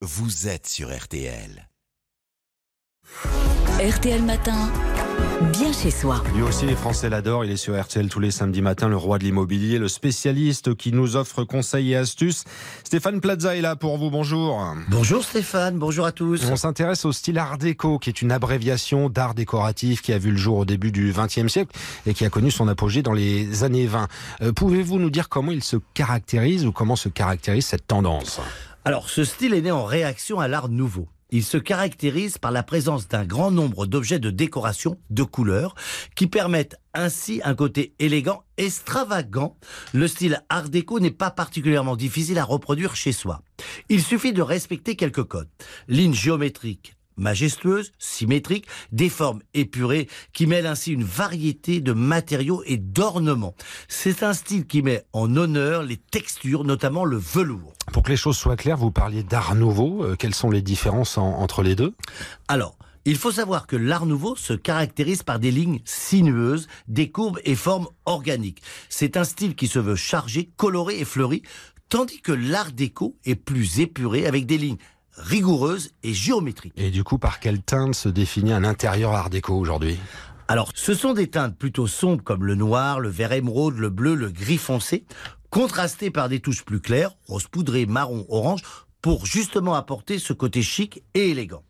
vous êtes sur RTL. RTL Matin, bien chez soi. Lui aussi, les Français l'adorent. Il est sur RTL tous les samedis matins, le roi de l'immobilier, le spécialiste qui nous offre conseils et astuces. Stéphane Plaza est là pour vous. Bonjour. Bonjour Stéphane, bonjour à tous. On s'intéresse au style Art déco, qui est une abréviation d'art décoratif qui a vu le jour au début du XXe siècle et qui a connu son apogée dans les années 20. Euh, Pouvez-vous nous dire comment il se caractérise ou comment se caractérise cette tendance? Alors, ce style est né en réaction à l'art nouveau. Il se caractérise par la présence d'un grand nombre d'objets de décoration de couleurs qui permettent ainsi un côté élégant, extravagant. Le style art déco n'est pas particulièrement difficile à reproduire chez soi. Il suffit de respecter quelques codes. Lignes géométriques majestueuses, symétriques, des formes épurées qui mêlent ainsi une variété de matériaux et d'ornements. C'est un style qui met en honneur les textures, notamment le velours. Pour que les choses soient claires, vous parliez d'art nouveau. Euh, quelles sont les différences en- entre les deux? Alors, il faut savoir que l'art nouveau se caractérise par des lignes sinueuses, des courbes et formes organiques. C'est un style qui se veut chargé, coloré et fleuri, tandis que l'art déco est plus épuré avec des lignes rigoureuses et géométriques. Et du coup, par quelle teinte se définit un intérieur Art déco aujourd'hui? Alors, ce sont des teintes plutôt sombres comme le noir, le vert émeraude, le bleu, le gris foncé, contrastées par des touches plus claires, rose poudré, marron, orange, pour justement apporter ce côté chic et élégant.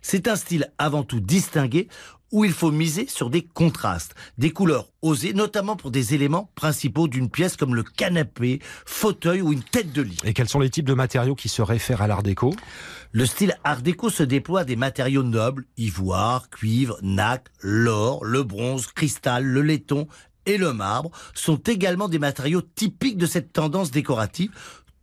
C'est un style avant tout distingué où il faut miser sur des contrastes, des couleurs osées, notamment pour des éléments principaux d'une pièce comme le canapé, fauteuil ou une tête de lit. Et quels sont les types de matériaux qui se réfèrent à l'Art déco? Le style art déco se déploie des matériaux nobles, ivoire, cuivre, nacre, l'or, le bronze, cristal, le laiton et le marbre sont également des matériaux typiques de cette tendance décorative,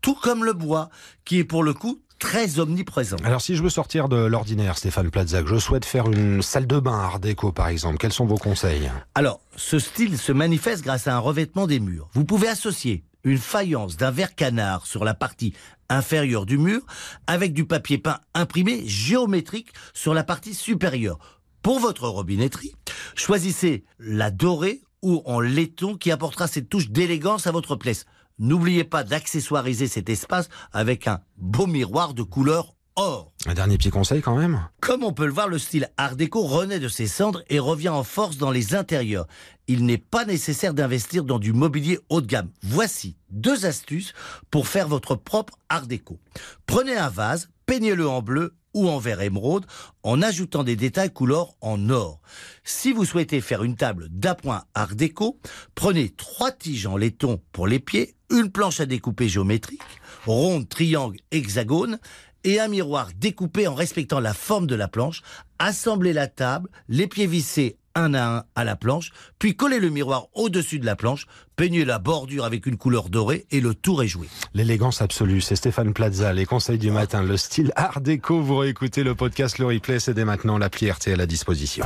tout comme le bois, qui est pour le coup très omniprésent. Alors, si je veux sortir de l'ordinaire, Stéphane Plaza, que je souhaite faire une salle de bain Art déco, par exemple, quels sont vos conseils? Alors, ce style se manifeste grâce à un revêtement des murs. Vous pouvez associer une faïence d'un verre canard sur la partie inférieure du mur avec du papier peint imprimé géométrique sur la partie supérieure. Pour votre robinetterie, choisissez la dorée ou en laiton qui apportera cette touche d'élégance à votre pièce. N'oubliez pas d'accessoiriser cet espace avec un beau miroir de couleur or. Un dernier petit conseil quand même Comme on peut le voir, le style art déco renaît de ses cendres et revient en force dans les intérieurs. Il n'est pas nécessaire d'investir dans du mobilier haut de gamme. Voici deux astuces pour faire votre propre art déco. Prenez un vase, peignez-le en bleu ou en vert émeraude en ajoutant des détails couleur en or. Si vous souhaitez faire une table d'appoint art déco, prenez trois tiges en laiton pour les pieds, une planche à découper géométrique, ronde, triangle, hexagone, et un miroir découpé en respectant la forme de la planche. Assemblez la table, les pieds vissés un à un à la planche, puis collez le miroir au-dessus de la planche, peignez la bordure avec une couleur dorée et le tour est joué. L'élégance absolue, c'est Stéphane Plaza, les conseils du matin, le style Art déco. Vous réécoutez le podcast, le replay, c'est dès maintenant l'appli RTL à disposition.